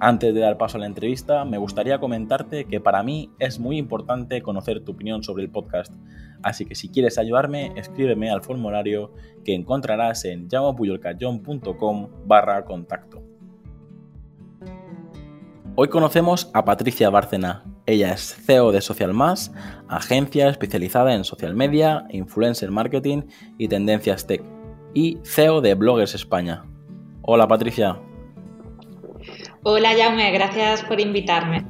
Antes de dar paso a la entrevista, me gustaría comentarte que para mí es muy importante conocer tu opinión sobre el podcast, así que si quieres ayudarme, escríbeme al formulario que encontrarás en llamapuyolcayón.com barra contacto. Hoy conocemos a Patricia Bárcena. Ella es CEO de Social Más, agencia especializada en social media, influencer marketing y tendencias tech, y CEO de Bloggers España. Hola Patricia. Hola Jaume, gracias por invitarme.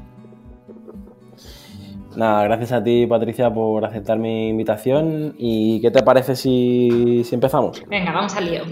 Nada, gracias a ti Patricia por aceptar mi invitación y ¿qué te parece si, si empezamos? Venga, vamos al lío.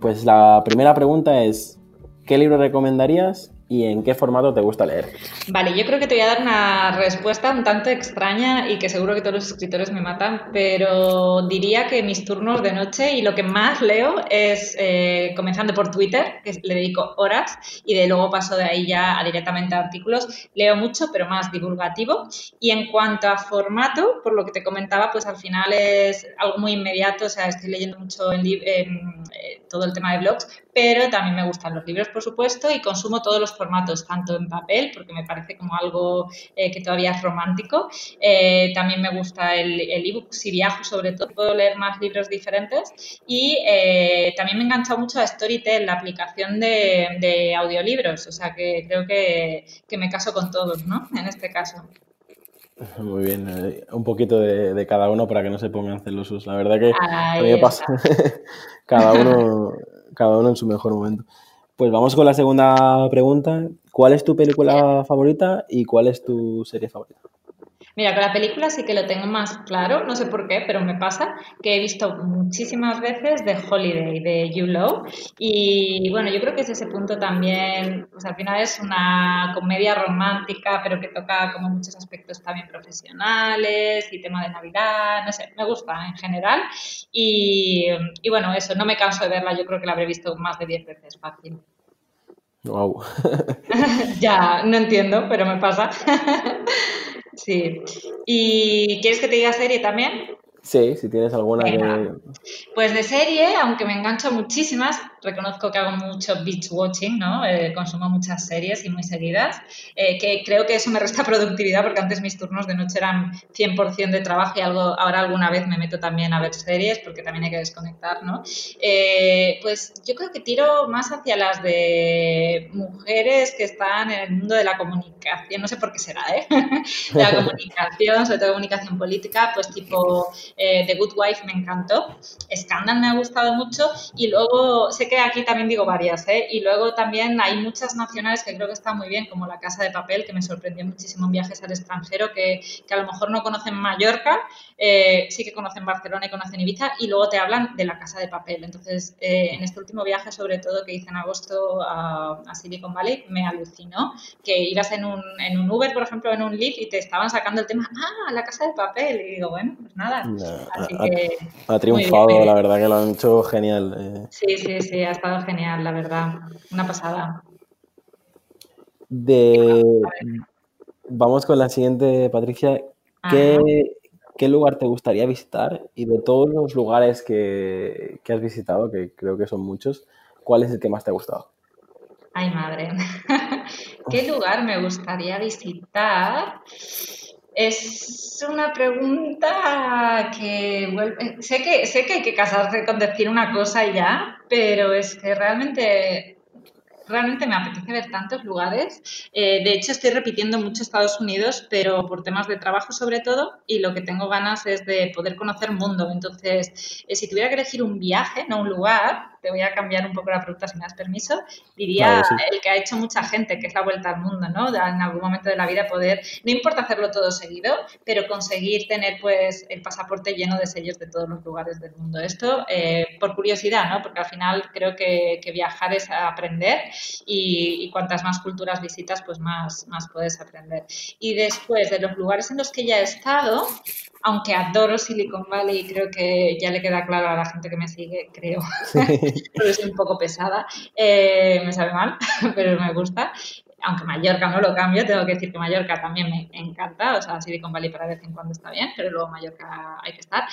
Pues la primera pregunta es, ¿qué libro recomendarías y en qué formato te gusta leer? Vale, yo creo que te voy a dar una respuesta un tanto extraña y que seguro que todos los escritores me matan, pero diría que mis turnos de noche y lo que más leo es eh, comenzando por Twitter, que le dedico horas, y de luego paso de ahí ya a directamente a artículos. Leo mucho, pero más divulgativo. Y en cuanto a formato, por lo que te comentaba, pues al final es algo muy inmediato, o sea, estoy leyendo mucho en eh, todo el tema de blogs, pero también me gustan los libros, por supuesto, y consumo todos los formatos, tanto en papel, porque me parece como algo eh, que todavía es romántico, eh, también me gusta el ebook, si viajo sobre todo, puedo leer más libros diferentes, y eh, también me he enganchado mucho a Storytel, la aplicación de, audiolibros, o sea que creo que, me caso con todos, ¿no? En este caso. Muy bien, un poquito de, cada uno para que no se pongan celosos. La verdad que a mí me pasa cada uno cada uno en su mejor momento. Pues vamos con la segunda pregunta. ¿Cuál es tu película favorita y cuál es tu serie favorita? Mira, con la película sí que lo tengo más claro, no sé por qué, pero me pasa que he visto muchísimas veces The Holiday de You Low y bueno, yo creo que es ese punto también, pues al final es una comedia romántica, pero que toca como muchos aspectos también profesionales y tema de Navidad, no sé, me gusta en general y, y bueno, eso, no me canso de verla, yo creo que la habré visto más de 10 veces fácil. Wow. ya, no entiendo, pero me pasa. Sí. ¿Y quieres que te diga serie también? Sí, si tienes alguna Pues de serie, aunque me engancho muchísimas, reconozco que hago mucho beach watching, ¿no? Eh, consumo muchas series y muy seguidas, eh, que creo que eso me resta productividad porque antes mis turnos de noche eran 100% de trabajo y algo, ahora alguna vez me meto también a ver series porque también hay que desconectar, ¿no? Eh, pues yo creo que tiro más hacia las de mujeres que están en el mundo de la comunicación, no sé por qué será, ¿eh? de la comunicación, sobre todo comunicación política, pues tipo eh, The Good Wife me encantó, Scandal me ha gustado mucho y luego, sé que aquí también digo varias, ¿eh? y luego también hay muchas nacionales que creo que están muy bien, como La Casa de Papel, que me sorprendió muchísimo en viajes al extranjero, que, que a lo mejor no conocen Mallorca, eh, sí que conocen Barcelona y conocen Ibiza, y luego te hablan de La Casa de Papel. Entonces, eh, en este último viaje, sobre todo que hice en agosto a, Silicon Valley, me alucinó que ibas en un, en un Uber, por ejemplo, en un Lyft y te estaban sacando el tema, ah, La Casa de Papel, y digo, bueno, pues nada, ha, triunfado, la verdad que lo han hecho genial. Eh. Sí, sí, sí, ha estado genial, la verdad. Una pasada. De... Vamos con la siguiente, Patricia. ¿Qué, lugar te gustaría visitar? Y de todos los lugares que, que has visitado, que creo que son muchos, ¿cuál es el que más te ha gustado? Ay, madre. ¿Qué lugar me gustaría visitar? Es una pregunta que. Sé que, sé que hay que casarse con decir una cosa ya, pero es que realmente, realmente me apetece ver tantos lugares. Eh, de hecho, estoy repitiendo mucho Estados Unidos, pero por temas de trabajo sobre todo, y lo que tengo ganas es de poder conocer mundo. Entonces, eh, si tuviera que elegir un viaje, no un lugar, te voy a cambiar un poco la pregunta si me das permiso, diría el que ha hecho mucha gente, que es la vuelta al mundo, ¿no? En algún momento de la vida poder, no importa hacerlo todo seguido, pero conseguir tener pues el pasaporte lleno de sellos de todos los lugares del mundo. Esto eh, por curiosidad, ¿no? Porque al final creo que, viajar es aprender y, cuantas más culturas visitas, pues más, más puedes aprender. Y después de los lugares en los que ya he estado, aunque adoro Silicon Valley, creo que ya le queda claro a la gente que me sigue, creo, pero es un poco pesada, eh, me sabe mal, pero me gusta. Aunque Mallorca no lo cambio, tengo que decir que Mallorca también me encanta, o sea, Silicon Valley para vez en cuando está bien, pero luego Mallorca hay que estar.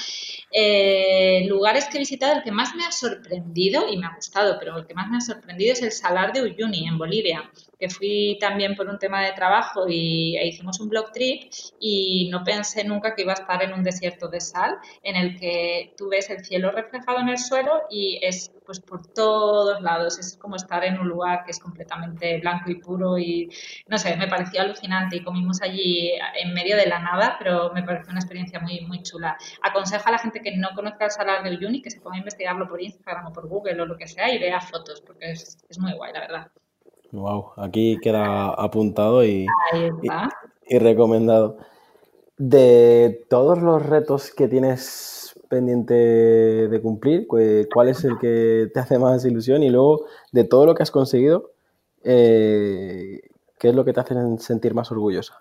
Eh, lugares que he visitado, el que más me ha sorprendido, y me ha gustado, pero el que más me ha sorprendido es el Salar de Uyuni, en Bolivia, que fui también por un tema de trabajo y e hicimos un blog trip y no pensé nunca que iba a estar en un desierto de sal, en el que tú ves el cielo reflejado en el suelo y es pues por todos lados, es como estar en un lugar que es completamente blanco y puro y no sé, me pareció alucinante y comimos allí en medio de la nada, pero me pareció una experiencia muy, muy chula. Aconsejo a la gente que no conozca el Salar del Uyuni que se ponga a investigarlo por Instagram o por Google o lo que sea y vea fotos, porque es, es muy guay, la verdad. Wow, aquí queda apuntado y, y, recomendado. De todos los retos que tienes pendiente de cumplir, ¿cuál es el que te hace más ilusión? Y luego, de todo lo que has conseguido, eh, ¿qué es lo que te hace sentir más orgullosa?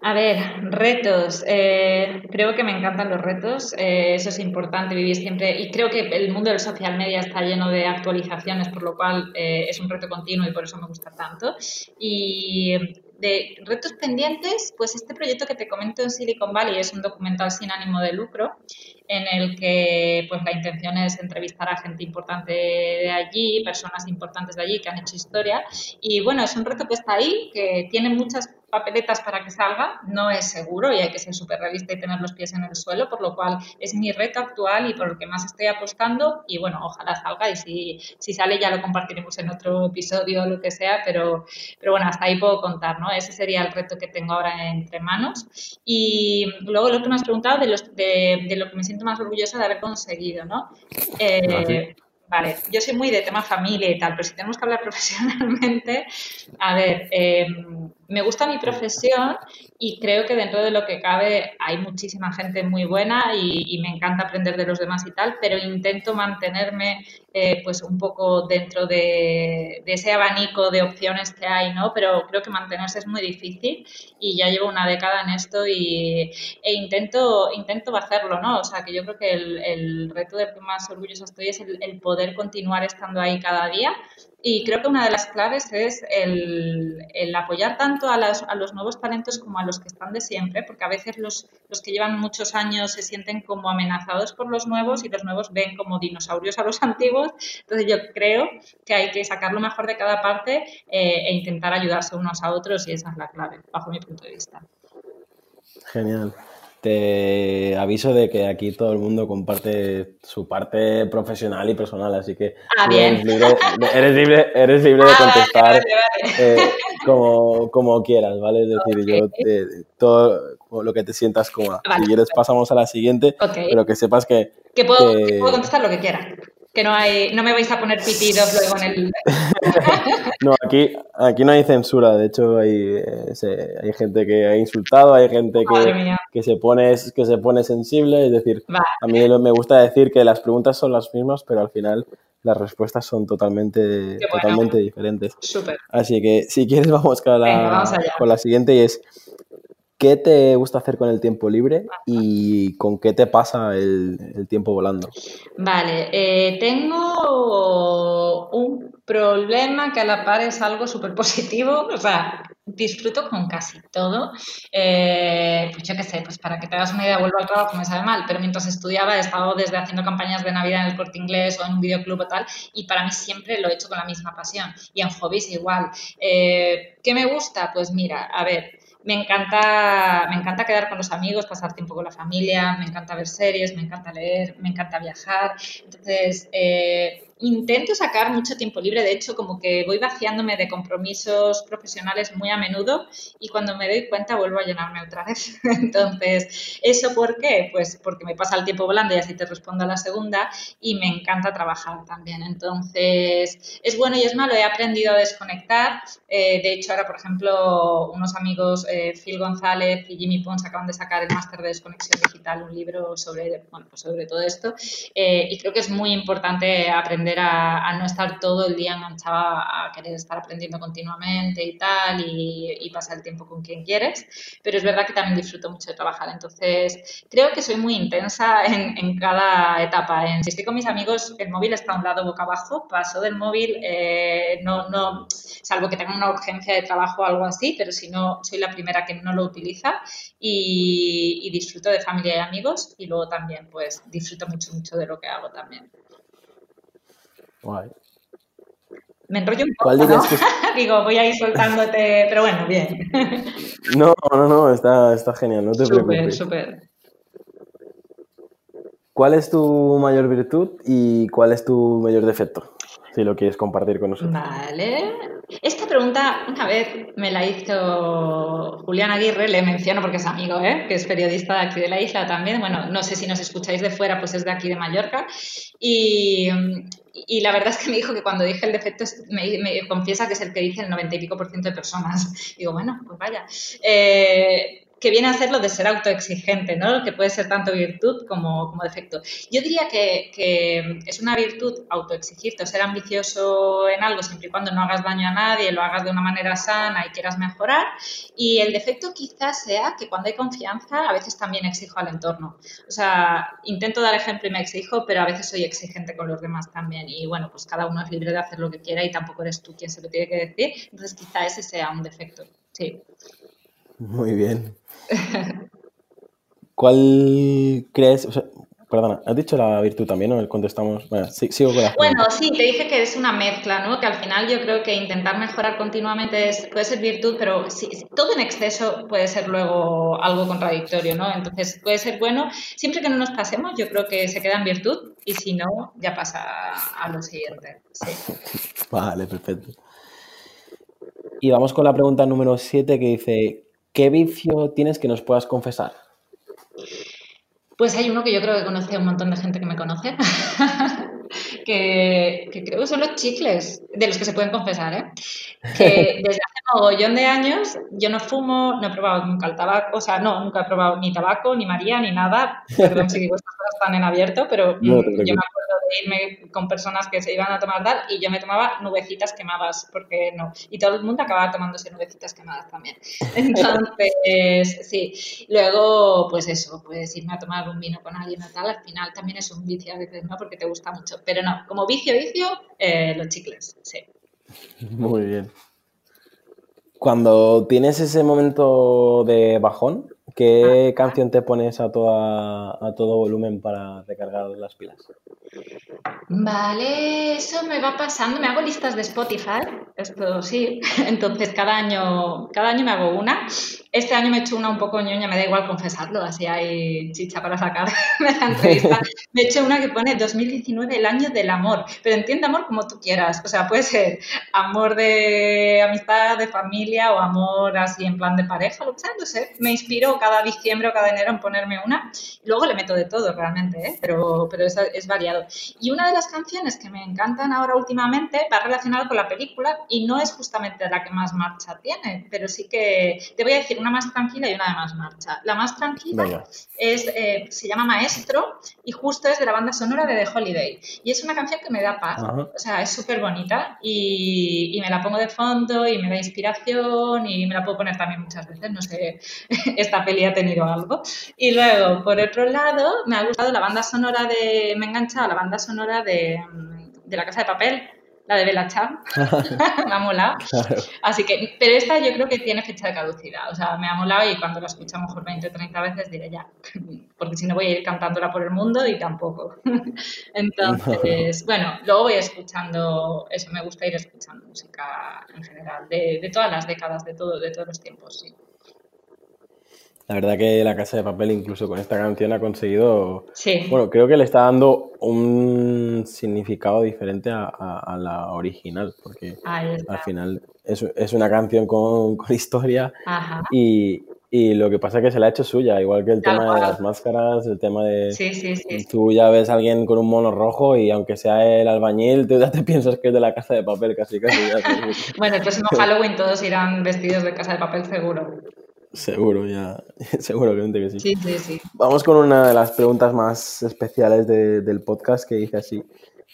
A ver, retos. Eh, creo que me encantan los retos. Eh, eso es importante, vivir siempre. Y creo que el mundo del social media está lleno de actualizaciones, por lo cual es un reto continuo y por eso me gusta tanto. Y de retos pendientes, pues este proyecto que te comento en Silicon Valley es un documental sin ánimo de lucro en el que pues la intención es entrevistar a gente importante de allí, personas importantes de allí que han hecho historia y bueno, es un reto que está ahí, que tiene muchas papeletas para que salga, no es seguro y hay que ser súper realista y tener los pies en el suelo, por lo cual es mi reto actual y por el que más estoy apostando y bueno, ojalá salga y si, si sale ya lo compartiremos en otro episodio o lo que sea, pero, pero bueno, hasta ahí puedo contar, ¿no? Ese sería el reto que tengo ahora entre manos. Y luego lo que me has preguntado de, los, de, de lo que me siento más orgullosa de haber conseguido, ¿no? Eh, vale, yo soy muy de tema familia y tal, pero si tenemos que hablar profesionalmente, a ver, eh, me gusta mi profesión y creo que dentro de lo que cabe hay muchísima gente muy buena y, me encanta aprender de los demás y tal, pero intento mantenerme eh, pues un poco dentro de, ese abanico de opciones que hay, ¿no? Pero creo que mantenerse es muy difícil y ya llevo una década en esto y, e intento, intento hacerlo, ¿no? O sea, que yo creo que el, reto del que más orgulloso estoy es el poder continuar estando ahí cada día y creo que una de las claves es el, apoyar tanto a, a, los nuevos talentos como a los que están de siempre, porque a veces los, los, que llevan muchos años se sienten como amenazados por los nuevos y los nuevos ven como dinosaurios a los antiguos. Entonces yo creo que hay que sacar lo mejor de cada parte eh, e intentar ayudarse unos a otros y esa es la clave, bajo mi punto de vista. Genial. Te aviso de que aquí todo el mundo comparte su parte profesional y personal, así que ah, Eres, libre, eres, libre, de ah, contestar eh, como, como, quieras, ¿vale? Es decir, yo todo lo que te sientas cómoda. Si quieres pasamos a la siguiente, pero que sepas que... Que puedo, que puedo contestar lo que quiera que no hay, no me vais a poner pitidos luego en el. no, aquí, aquí no hay censura. De hecho, hay, eh, hay gente que ha insultado, hay gente que, que, se pone, que se pone sensible. Es decir, a mí me gusta decir que las preguntas son las mismas, pero al final las respuestas son totalmente, totalmente diferentes. Así que si quieres vamos con la, con la siguiente y es ¿Qué te gusta hacer con el tiempo libre y con qué te pasa el, tiempo volando? Vale, eh, tengo un problema que a la par es algo súper positivo, o sea, disfruto con casi todo. Eh, pues yo qué sé, pues para que te hagas una idea, vuelvo al trabajo, me sabe mal, pero mientras estudiaba he estado desde haciendo campañas de Navidad en el corte inglés o en un videoclub o tal, y para mí siempre lo he hecho con la misma pasión. Y en hobbies igual. Eh, ¿Qué me gusta? Pues mira, a ver, me encanta, me encanta quedar con los amigos, pasar tiempo con la familia, me encanta ver series, me encanta leer, me encanta viajar. Entonces, eh, intento sacar mucho tiempo libre, de hecho, como que voy vaciándome de compromisos profesionales muy a menudo y cuando me doy cuenta vuelvo a llenarme otra vez. Entonces, ¿eso por qué? Pues porque me pasa el tiempo volando y así te respondo a la segunda y me encanta trabajar también. Entonces, es bueno y es malo, he aprendido a desconectar. Eh, de hecho, ahora, por ejemplo, unos amigos, eh, Phil González y Jimmy Pons, acaban de sacar el máster de desconexión digital, un libro sobre, bueno, pues sobre todo esto. Eh, y creo que es muy importante aprender a, no estar todo el día enganchado a querer estar aprendiendo continuamente y tal, y, pasar el tiempo con quien quieres. Pero es verdad que también disfruto mucho de trabajar. Entonces, creo que soy muy intensa en, cada etapa. En, si estoy con mis amigos, el móvil está a un lado boca abajo, paso del móvil, eh, no, no, salvo que tenga una urgencia de trabajo o algo así, pero si no, soy la primera que no lo utiliza y, disfruto de familia y amigos y luego también pues disfruto mucho, mucho de lo que hago también. Me enrollo un poco, ¿no? Digo, voy a ir soltándote, pero bueno, bien. no, no, no, está, está genial, no te preocupes. Súper, ¿Cuál es tu mayor virtud y cuál es tu mayor defecto? Si lo quieres compartir con nosotros. Vale. Esta pregunta una vez me la hizo Julián Aguirre, le menciono porque es amigo, ¿eh? que es periodista de aquí de la isla también. Bueno, no sé si nos escucháis de fuera, pues es de aquí de Mallorca. Y, y la verdad es que me dijo que cuando dije el defecto, me, confiesa que es el que dice el noventa y pico por ciento de personas. Digo, bueno, pues vaya. Eh, que viene a ser lo de ser autoexigente, ¿no? Que puede ser tanto virtud como, como defecto. Yo diría que, que, es una virtud autoexigirte ser ambicioso en algo siempre y cuando no hagas daño a nadie, lo hagas de una manera sana y quieras mejorar. Y el defecto quizás sea que cuando hay confianza a veces también exijo al entorno. O sea, intento dar ejemplo y me exijo, pero a veces soy exigente con los demás también. Y bueno, pues cada uno es libre de hacer lo que quiera y tampoco eres tú quien se lo tiene que decir. Entonces quizá ese sea un defecto. Sí. Muy bien. ¿Cuál crees? perdona, has dicho la virtud también, ¿no? Contestamos. Bueno, sigo con la Bueno, sí, te dije que es una mezcla, ¿no? Que al final yo creo que intentar mejorar continuamente puede ser virtud, pero todo en exceso puede ser luego algo contradictorio, ¿no? Entonces puede ser bueno, siempre que no nos pasemos, yo creo que se queda en virtud y si no, ya pasa a lo siguiente. Sí. Vale, perfecto. Y vamos con la pregunta número 7 que dice, ¿Qué vicio tienes que nos puedas confesar? Pues hay uno que yo creo que conoce a un montón de gente que me conoce, que, creo que son los chicles, de los que se pueden confesar, ¿eh? Que desde hace un mogollón de años yo no fumo, no he probado nunca el tabaco, o sea, no, nunca he probado ni tabaco, ni María, ni nada, perdón si digo estas cosas están en abierto, pero yo me acuerdo de irme con personas que se iban a tomar tal y yo me tomaba nubecitas quemadas, porque no, y todo el mundo acababa tomándose nubecitas quemadas también. Entonces, sí, luego, pues eso, pues irme a tomar un vino con alguien o tal, al final también es un vicio a veces, ¿no? Porque te gusta mucho, pero no, como vicio, vicio, eh, los chicles, sí. Muy bien. Cuando tienes ese momento de bajón, ¿qué canción te pones a, toda, a todo volumen para recargar las pilas? Vale, eso me va pasando. Me hago listas de Spotify, esto sí. Entonces cada año, cada año me hago una. Este año me he hecho una un poco ñoña, me da igual confesarlo, así hay chicha para sacar de la entrevista. Me he hecho una que pone 2019, el año del amor. Pero entiende amor como tú quieras. O sea, puede ser amor de amistad, de familia o amor así en plan de pareja, lo que sea. No sé. Me inspiro cada diciembre o cada enero en ponerme una. Luego le meto de todo realmente, ¿eh? pero, pero es, es variado. Y una de las canciones que me encantan ahora últimamente va relacionada con la película y no es justamente la que más marcha tiene, pero sí que te voy a decir una más tranquila y una de más marcha. La más tranquila es, eh, se llama Maestro y justo es de la banda sonora de The Holiday. Y es una canción que me da paz, o sea, es súper bonita y, y, me la pongo de fondo y me da inspiración y me la puedo poner también muchas veces, no sé, esta peli ha tenido algo. Y luego, por otro lado, me ha gustado la banda sonora de, me he la banda sonora de, de La Casa de Papel, la de Bella Chan, me ha molado. Así que, pero esta yo creo que tiene fecha de caducidad, o sea, me ha molado y cuando la escucho mejor 20 o 30 veces diré ya, porque si no voy a ir cantándola por el mundo y tampoco. Entonces, bueno, luego voy escuchando, eso me gusta ir escuchando música en general, de, de todas las décadas, de, todo, de todos los tiempos, sí. La verdad que La Casa de Papel, incluso con esta canción, ha conseguido. Sí. Bueno, creo que le está dando un significado diferente a, a- a la original, porque al final es, es una canción con, con historia Ajá. y, y lo que pasa es que se la ha hecho suya, igual que el tema de las máscaras, el tema de. Sí, sí, sí. Tú ya ves a alguien con un mono rojo y aunque sea el albañil, tú ya te piensas que es de la casa de papel, casi, casi. ya. Bueno, el próximo Halloween todos irán vestidos de casa de papel seguro. Seguro, ya. Seguramente que sí. Sí, sí, sí. Vamos con una de las preguntas más especiales de- del podcast que dice así.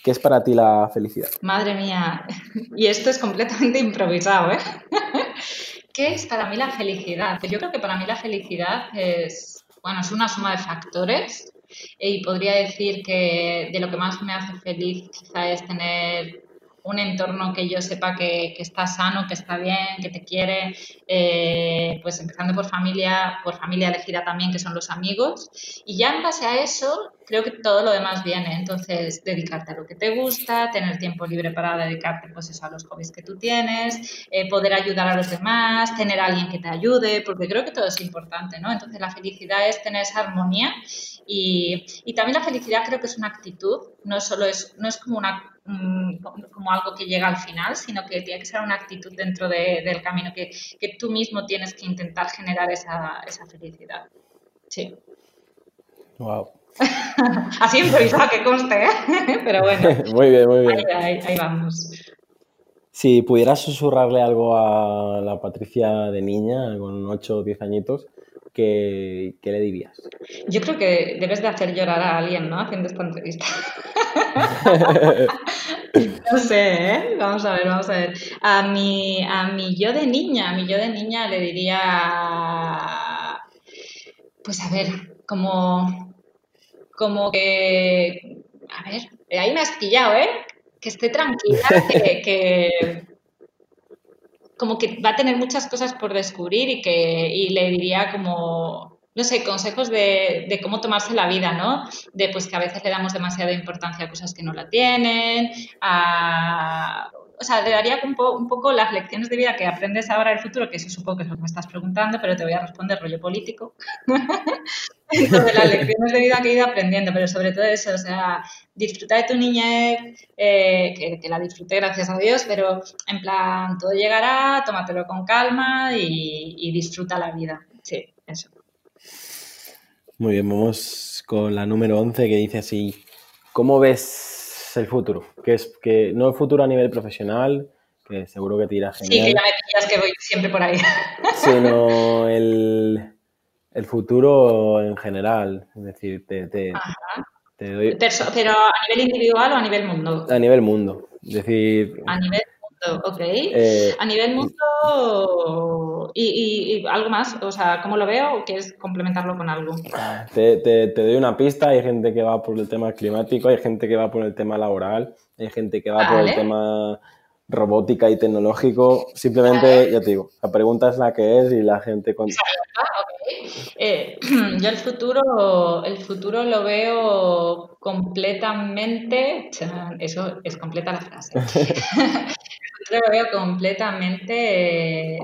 ¿Qué es para ti la felicidad? Madre mía. Y esto es completamente improvisado, ¿eh? ¿Qué es para mí la felicidad? Yo creo que para mí la felicidad es, bueno, es una suma de factores y podría decir que de lo que más me hace feliz quizá es tener un entorno que yo sepa que, que está sano, que está bien, que te quiere, eh, pues empezando por familia, por familia elegida también, que son los amigos. Y ya en base a eso, creo que todo lo demás viene. Entonces, dedicarte a lo que te gusta, tener tiempo libre para dedicarte pues eso, a los hobbies que tú tienes, eh, poder ayudar a los demás, tener a alguien que te ayude, porque creo que todo es importante, ¿no? Entonces, la felicidad es tener esa armonía y, y también la felicidad creo que es una actitud, no solo es, no es como una mm, como algo que llega al final, sino que tiene que ser una actitud dentro de- del camino, que, que tú mismo tienes que intentar generar esa, esa felicidad. Sí. Wow. Así improvisado que conste, ¿eh? Pero bueno, muy bien, muy ahí, bien. ahí- ahí vamos. Si pudieras susurrarle algo a la Patricia de niña, con 8 o 10 añitos, ¿qué, qué le dirías? Yo creo que debes de hacer llorar a alguien, ¿no? Haciendo esta entrevista. No sé, ¿eh? Vamos a ver, vamos a ver. A mi, a mi yo de niña, a mi yo de niña le diría, pues a ver, como, como que, a ver, ahí me has pillado, ¿eh? Que esté tranquila, que, que como que va a tener muchas cosas por descubrir y que y le diría como, no sé, consejos de, de cómo tomarse la vida, ¿no? De pues que a veces le damos demasiada importancia a cosas que no la tienen, a... O sea, le daría un, po- un poco las lecciones de vida que aprendes ahora en el futuro, que eso supongo que es lo que me estás preguntando, pero te voy a responder rollo político. sobre las lecciones de vida que he ido aprendiendo, pero sobre todo eso, o sea, disfruta de tu niñez, eh, que, que la disfruté, gracias a Dios, pero en plan, todo llegará, tómatelo con calma y, y disfruta la vida. Sí, eso. Muy bien, vamos con la número 11 que dice así, ¿cómo ves el futuro? Que es que no el futuro a nivel profesional, que seguro que te irá Sí, que genial, ya me pillas que voy siempre por ahí. sino el, el futuro en general. Es decir, te, te- doy pero a nivel individual o a nivel mundo. a nivel mundo. Es decir, A nivel mundo, ok. eh, A nivel mundo y, y- y algo más, o sea, ¿cómo lo veo? ¿O quieres complementarlo con algo? te, te- te doy una pista, hay gente que va por el tema climático, hay gente que va por el tema laboral, hay gente que va por el tema robótica y tecnológico. Simplemente, ya te digo, la pregunta es la que es y la gente con... Eh, yo el futuro, el futuro lo veo completamente, eso es completa la frase. el futuro lo veo completamente eh,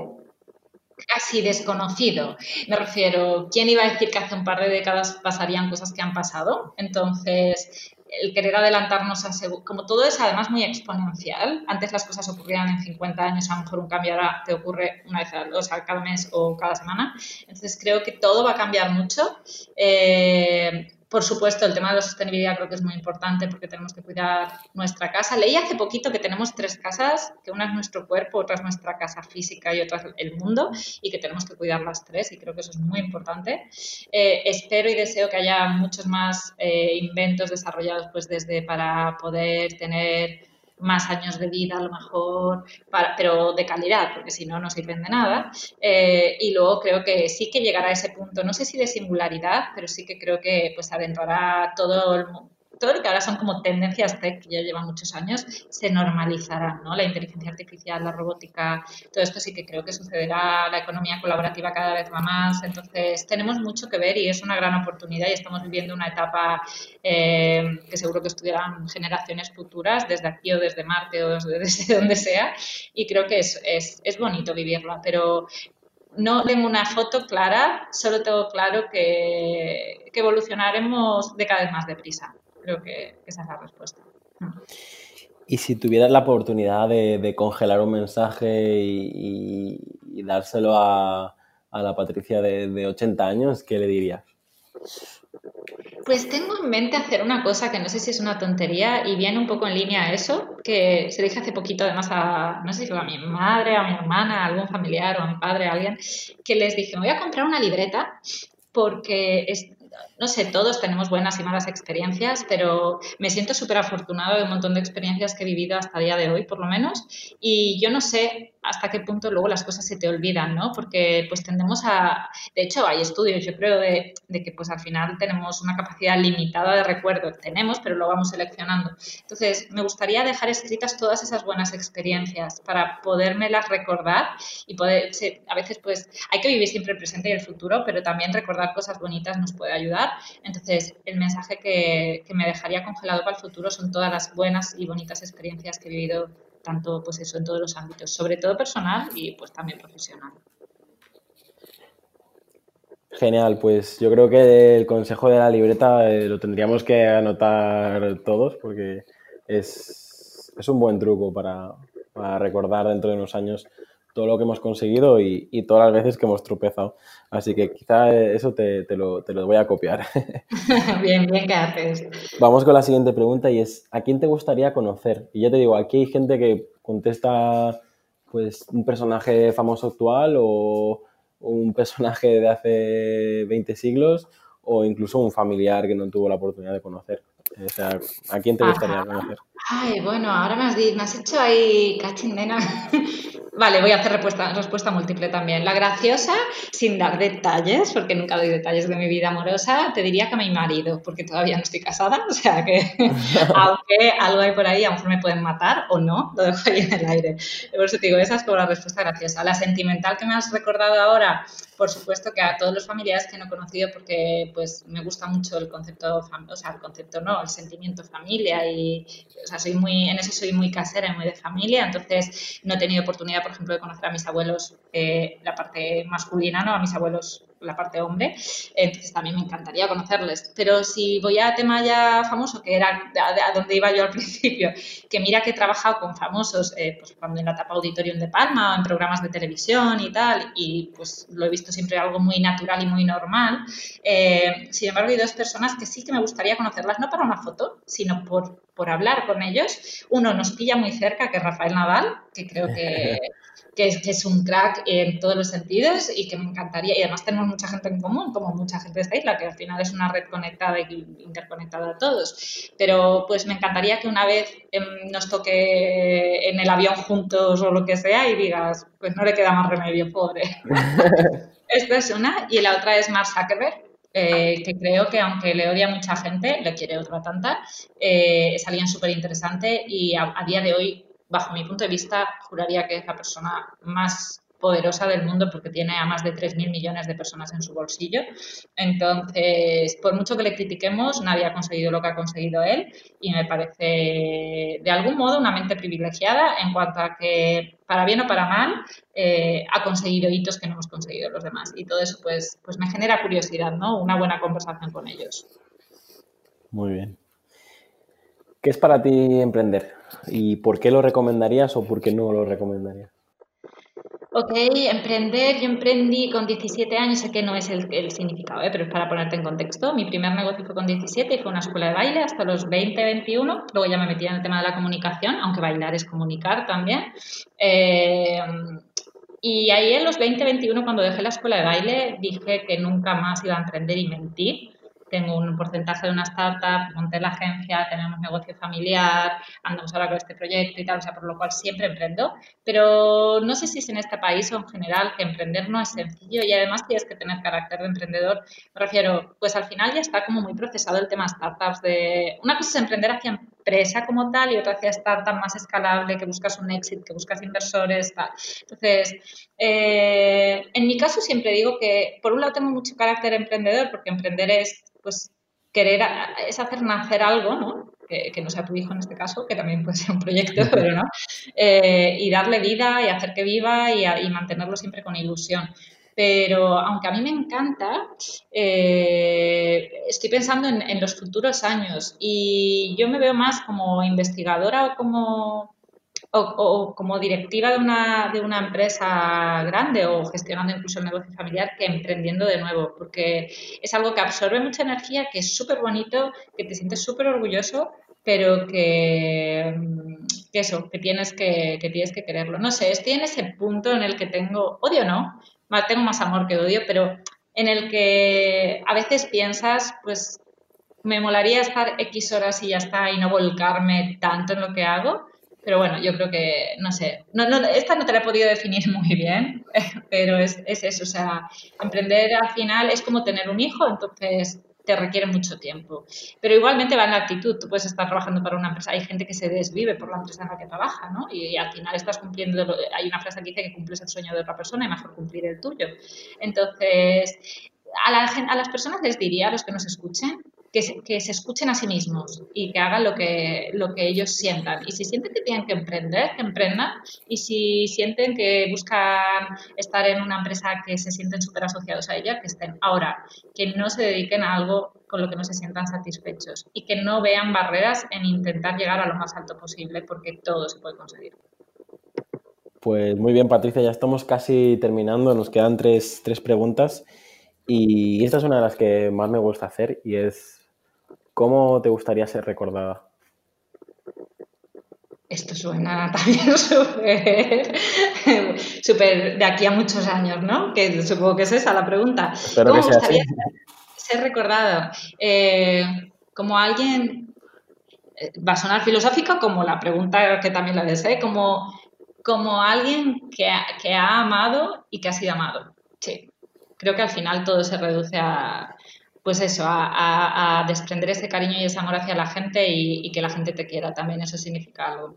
casi desconocido. Me refiero, ¿quién iba a decir que hace un par de décadas pasarían cosas que han pasado? Entonces, el querer adelantarnos a como todo es además muy exponencial. Antes las cosas ocurrían en 50 años, a lo mejor un cambio ahora te ocurre una vez al, o cada mes o cada semana. Entonces creo que todo va a cambiar mucho. Eh, por supuesto, el tema de la sostenibilidad creo que es muy importante porque tenemos que cuidar nuestra casa. Leí hace poquito que tenemos tres casas, que una es nuestro cuerpo, otra es nuestra casa física y otra es el mundo, y que tenemos que cuidar las tres, y creo que eso es muy importante. Eh, espero y deseo que haya muchos más eh, inventos desarrollados pues desde para poder tener más años de vida a lo mejor, para- pero de calidad, porque si no, no sirven de nada. Eh, y luego creo que sí que llegará a ese punto, no sé si de singularidad, pero sí que creo que pues adentrará todo el mu- lo que ahora son como tendencias tech que ya llevan muchos años, se normalizarán, ¿no? La inteligencia artificial, la robótica, todo esto sí que creo que sucederá, la economía colaborativa cada vez va más, entonces tenemos mucho que ver y es una gran oportunidad y estamos viviendo una etapa eh, que seguro que estudiarán generaciones futuras, desde aquí o desde Marte o desde, donde sea, y creo que es, es, es bonito vivirla, pero no tengo una foto clara, solo tengo claro que, evolucionaremos de cada vez más deprisa. Creo que esa es la respuesta. Y si tuvieras la oportunidad de, congelar un mensaje y, dárselo a, la Patricia de, de 80 años, ¿qué le dirías? Pues tengo en mente hacer una cosa que no sé si es una tontería y viene un poco en línea a eso, que se dije hace poquito además a, no sé si fue a mi madre, a mi hermana, a algún familiar o a mi padre, a alguien, que les dije, me voy a comprar una libreta porque es, no sé, todos tenemos buenas y malas experiencias, pero me siento súper afortunado de un montón de experiencias que he vivido hasta el día de hoy, por lo menos. Y yo no sé hasta qué punto luego las cosas se te olvidan, ¿no? Porque pues tendemos a... De hecho, hay estudios, yo creo, de, que pues al final tenemos una capacidad limitada de recuerdo. Tenemos, pero lo vamos seleccionando. Entonces, me gustaría dejar escritas todas esas buenas experiencias para podérmelas recordar y poder... A veces, pues, hay que vivir siempre el presente y el futuro, pero también recordar cosas bonitas nos puede ayudar. Entonces, el mensaje que, que me dejaría congelado para el futuro son todas las buenas y bonitas experiencias que he vivido tanto pues eso en todos los ámbitos, sobre todo personal y pues también profesional. Genial, pues yo creo que el consejo de la libreta eh, lo tendríamos que anotar todos porque es, es un buen truco para, para, recordar dentro de unos años todo lo que hemos conseguido y, y, todas las veces que hemos tropezado. Así que quizá eso te, te, lo, te lo, voy a copiar. bien, bien que haces. Vamos con la siguiente pregunta y es, ¿a quién te gustaría conocer? Y ya te digo, aquí hay gente que contesta pues un personaje famoso actual o un personaje de hace 20 siglos o incluso un familiar que no tuvo la oportunidad de conocer. O sea, ¿a quién te gustaría conocer? Ay, bueno, ahora me has, me has hecho ahí cachindena. Vale, voy a hacer respuesta, respuesta múltiple también. La graciosa, sin dar detalles, porque nunca doy detalles de mi vida amorosa, te diría que a mi marido, porque todavía no estoy casada, o sea que aunque algo hay por ahí, a lo mejor me pueden matar o no, lo dejo ahí en el aire. Por eso te digo, esa es como la respuesta graciosa. La sentimental que me has recordado ahora, por supuesto que a todos los familiares que no he conocido, porque pues me gusta mucho el concepto, o sea, el concepto no, el sentimiento familia y, o sea, soy muy, en eso soy muy casera y muy de familia, entonces no he tenido oportunidad por ejemplo, de conocer a mis abuelos eh, la parte masculina, ¿no? A mis abuelos la parte hombre, entonces también me encantaría conocerles. Pero si voy a tema ya famoso, que era a, donde iba yo al principio, que mira que he trabajado con famosos, eh, pues cuando en la etapa Auditorium de Palma o en programas de televisión y tal, y pues lo he visto siempre algo muy natural y muy normal. Eh, sin embargo, hay dos personas que sí que me gustaría conocerlas, no para una foto, sino por, por hablar con ellos. Uno nos pilla muy cerca, que es Rafael Nadal, que creo que que es, que es un crack en todos los sentidos y que me encantaría. Y además tenemos mucha gente en común, como mucha gente de esta isla, que al final es una red conectada y interconectada a todos. Pero pues me encantaría que una vez em, nos toque en el avión juntos o lo que sea y digas, pues no le queda más remedio, pobre. Esta es una. Y la otra es Mark Zuckerberg. Eh, que creo que aunque le odia mucha gente, le quiere otra tanta, eh, es alguien súper interesante y a, día de hoy bajo mi punto de vista, juraría que es la persona más poderosa del mundo porque tiene a más de 3.000 millones de personas en su bolsillo. Entonces, por mucho que le critiquemos, nadie ha conseguido lo que ha conseguido él y me parece de algún modo una mente privilegiada en cuanto a que, para bien o para mal, eh, ha conseguido hitos que no hemos conseguido los demás. Y todo eso pues, pues me genera curiosidad, ¿no? Una buena conversación con ellos. Muy bien. ¿Qué es para ti emprender? ¿Y por qué lo recomendarías o por qué no lo recomendarías? Ok, emprender, yo emprendí con 17 años, sé que no es el, significado, ¿eh? pero es para ponerte en contexto. Mi primer negocio fue con 17 y fue una escuela de baile hasta los 20, 21. Luego ya me metí en el tema de la comunicación, aunque bailar es comunicar también. Eh, y ahí en los 20, 21, cuando dejé la escuela de baile, dije que nunca más iba a emprender y mentir tengo un porcentaje de una startup, monté la agencia, tenemos negocio familiar, andamos ahora con este proyecto y tal, o sea, por lo cual siempre emprendo. Pero no sé si es en este país o en general que emprender no es sencillo y además tienes que tener carácter de emprendedor. Me refiero, pues al final ya está como muy procesado el tema startups de... Una cosa es emprender hacia empresa como tal y otra hacia startup más escalable, que buscas un éxito, que buscas inversores, tal. Entonces, eh, en mi caso siempre digo que por un lado tengo mucho carácter emprendedor porque emprender es pues querer es hacer nacer algo, ¿no? Que, no sea tu hijo en este caso, que también puede ser un proyecto, pero no, eh, y darle vida y hacer que viva y, y, mantenerlo siempre con ilusión. Pero aunque a mí me encanta, eh, estoy pensando en, los futuros años y yo me veo más como investigadora o como, o, como directiva de una, de una empresa grande o gestionando incluso el negocio familiar que emprendiendo de nuevo, porque es algo que absorbe mucha energía, que es súper bonito, que te sientes súper orgulloso, pero que, eso, que tienes que, que tienes que quererlo. No sé, estoy en ese punto en el que tengo, odio no, tengo más amor que odio, pero en el que a veces piensas, pues me molaría estar X horas y ya está y no volcarme tanto en lo que hago. Pero bueno, yo creo que, no sé, no, no, esta no te la he podido definir muy bien, pero es, es eso, o sea, emprender al final es como tener un hijo, entonces requiere mucho tiempo. Pero igualmente va en la actitud. Tú puedes estar trabajando para una empresa. Hay gente que se desvive por la empresa en la que trabaja, ¿no? Y, al final estás cumpliendo. hay una frase que dice que cumples el sueño de otra persona y mejor cumplir el tuyo. Entonces, a, a las personas les diría, a los que nos escuchen, que se, escuchen a sí mismos y que hagan lo que, lo que ellos sientan. Y si sienten que tienen que emprender, que emprendan. Y si sienten que buscan estar en una empresa que se sienten súper asociados a ella, que estén. Ahora, que no se dediquen a algo con lo que no se sientan satisfechos y que no vean barreras en intentar llegar a lo más alto posible porque todo se puede conseguir. Pues muy bien, Patricia, ya estamos casi terminando. Nos quedan tres, tres preguntas. Y esta es una de las que más me gusta hacer y es ¿Cómo te gustaría ser recordada? Esto suena también súper de aquí a muchos años, ¿no? Que supongo que es esa la pregunta. ¿Cómo que sea gustaría ser recordado? Eh, como alguien, eh, va a sonar filosófico como la pregunta que también la deseo, como, como alguien que que ha amado y que ha sido amado. Sí, creo que al final todo se reduce a, pues eso, a, desprender ese cariño y ese amor hacia la gente y, que la gente te quiera también, eso significa algo.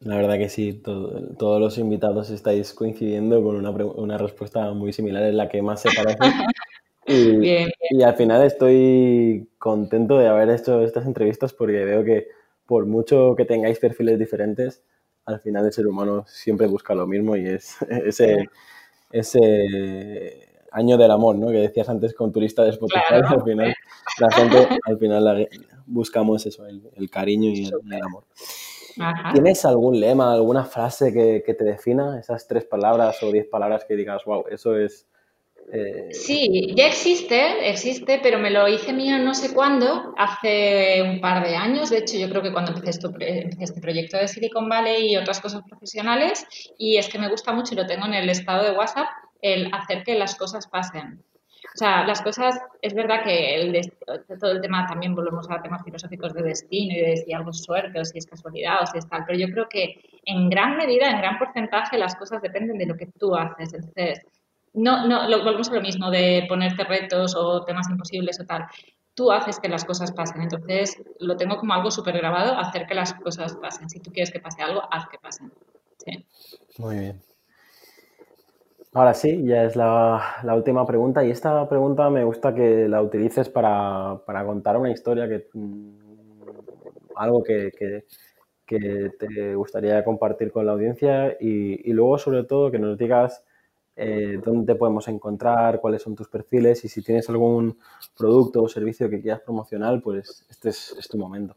La verdad que sí, todos los invitados estáis coincidiendo con una, respuesta muy similar, es la que más se parece. Y, al final estoy contento de haber hecho estas entrevistas porque veo que por mucho que tengáis perfiles diferentes, al final el ser humano siempre busca lo mismo y es ese, ese año del amor, ¿no? Que decías antes con turista de Spotify, al final la gente, al final buscamos eso, el, cariño y el, amor. ¿Tienes algún lema, alguna frase que, te defina? Esas tres palabras o diez palabras que digas, wow, eso es... Eh, sí, ya existe, existe, pero me lo hice mío no sé cuándo, hace un par de años. De hecho, yo creo que cuando empecé, esto, empecé este proyecto de Silicon Valley y otras cosas profesionales, y es que me gusta mucho y lo tengo en el estado de WhatsApp, el hacer que las cosas pasen. O sea, las cosas, es verdad que todo el tema, también volvemos a temas filosóficos de destino y de si algo es suerte o si es casualidad o si es tal, pero yo creo que en gran medida, en gran porcentaje, las cosas dependen de lo que tú haces. Entonces, no, no, lo, volvemos a lo mismo de ponerte retos o temas imposibles o tal. Tú haces que las cosas pasen. Entonces, lo tengo como algo súper grabado, hacer que las cosas pasen. Si tú quieres que pase algo, haz que pasen. Sí. Muy bien. Ahora sí, ya es la, última pregunta y esta pregunta me gusta que la utilices para, contar una historia, que mm, algo que, te gustaría compartir con la audiencia y, luego sobre todo que nos digas eh, dónde te podemos encontrar, cuáles son tus perfiles y si tienes algún producto o servicio que quieras promocionar, pues este es, es tu momento.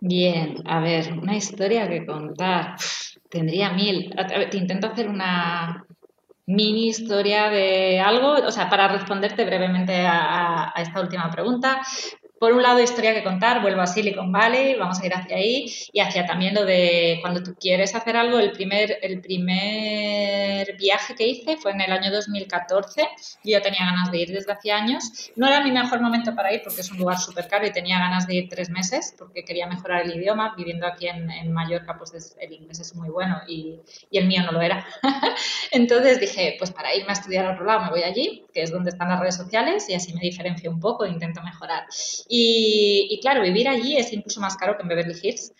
Bien, a ver, una historia que contar. Tendría mil. Te intento hacer una, mini historia de algo, o sea, para responderte brevemente a, a, esta última pregunta, por un lado, historia que contar, vuelvo a Silicon Valley, vamos a ir hacia ahí y hacia también lo de cuando tú quieres hacer algo, el primer, el primer viaje que hice fue en el año 2014, yo tenía ganas de ir desde hace años, no era mi mejor momento para ir porque es un lugar súper caro y tenía ganas de ir tres meses porque quería mejorar el idioma, viviendo aquí en, en Mallorca pues el inglés es muy bueno y, y el mío no lo era. Entonces dije, pues para irme a estudiar a otro lado me voy allí, que es donde están las redes sociales y así me diferencio un poco e intento mejorar. Y, claro, vivir allí es incluso más caro que en Beverly Hills.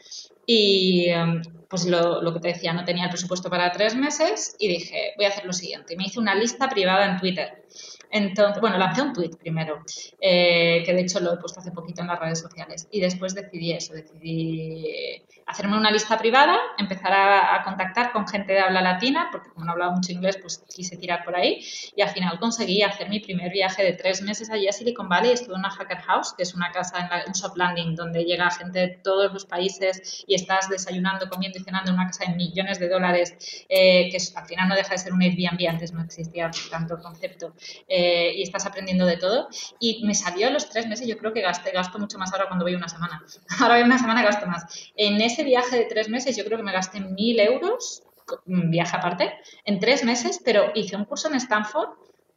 Y, um, pues lo, que te decía, no tenía el presupuesto para tres meses y dije, voy a hacer lo siguiente. Me hice una lista privada en Twitter entonces, bueno, lancé un tweet primero, eh, que de hecho lo he puesto hace poquito en las redes sociales. Y después decidí eso, decidí hacerme una lista privada, empezar a, contactar con gente de habla latina, porque como no hablaba mucho inglés, pues quise tirar por ahí. Y al final conseguí hacer mi primer viaje de tres meses allí a Silicon Valley. Estuve en una Hacker House, que es una casa, en un shop landing, donde llega gente de todos los países y estás desayunando, comiendo en una casa de millones de dólares, eh, que al final no deja de ser un Airbnb, antes no existía tanto concepto. Eh, y estás aprendiendo de todo. Y me salió a los tres meses, yo creo que gasté, gasto mucho más ahora cuando voy una semana. Ahora voy una semana gasto más. En ese viaje de tres meses yo creo que me gasté mil euros, viaje aparte, en tres meses, pero hice un curso en Stanford,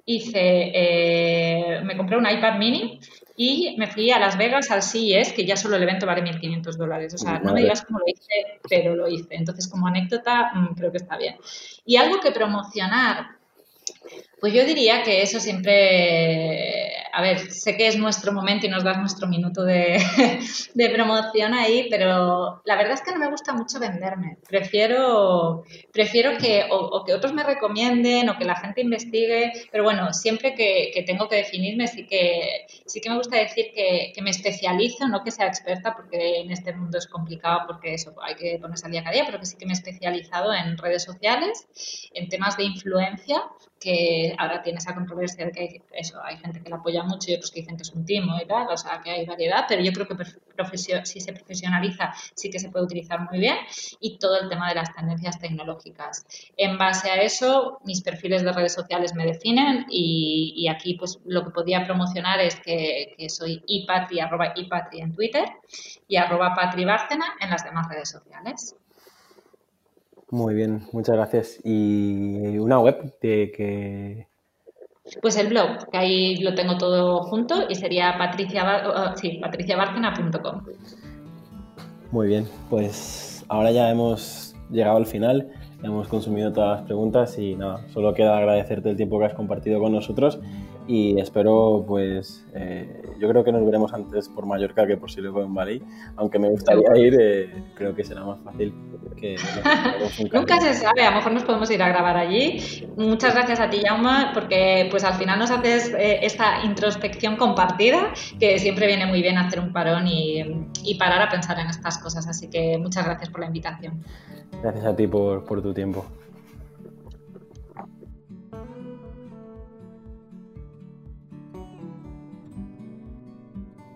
hice, eh, me compré un iPad mini y me fui a Las Vegas al CES, que ya solo el evento vale 1.500 dólares. O sea, no me digas cómo lo hice, pero lo hice. Entonces, como anécdota, mm, creo que está bien. Y algo que promocionar pues yo diría que eso siempre, a ver, sé que es nuestro momento y nos das nuestro minuto de, promoción ahí, pero la verdad es que no me gusta mucho venderme. Prefiero, prefiero que o, que otros me recomienden o que la gente investigue, pero bueno, siempre que, tengo que definirme sí que, sí que me gusta decir que, me especializo, no que sea experta, porque en este mundo es complicado porque eso hay que ponerse al día cada día, pero que sí que me he especializado en redes sociales, en temas de influencia, que ahora tiene esa controversia de que hay, eso, hay gente que la apoya mucho y otros que dicen que es un timo y tal, o sea, que hay variedad, pero yo creo que si se profesionaliza sí que se puede utilizar muy bien y todo el tema de las tendencias tecnológicas. En base a eso, mis perfiles de redes sociales me definen y, aquí pues lo que podía promocionar es que, soy ipatri, arroba ipatri en Twitter y arroba patri en las demás redes sociales. Muy bien, muchas gracias. ¿Y una web de que pues el blog, que ahí lo tengo todo junto y sería patricia, uh, sí, patriciabarcena.com. Muy bien, pues ahora ya hemos llegado al final, hemos consumido todas las preguntas y nada, solo queda agradecerte el tiempo que has compartido con nosotros y espero, pues, eh, yo creo que nos veremos antes por Mallorca que por Silicon Valley, aunque me gustaría ir, eh, creo que será más fácil que... Nunca se sabe, a lo mejor nos podemos ir a grabar allí. Muchas gracias a ti, Jauma, porque pues al final nos haces eh, esta introspección compartida, que siempre viene muy bien hacer un parón y, y, parar a pensar en estas cosas, así que muchas gracias por la invitación. Gracias a ti por, por tu tiempo.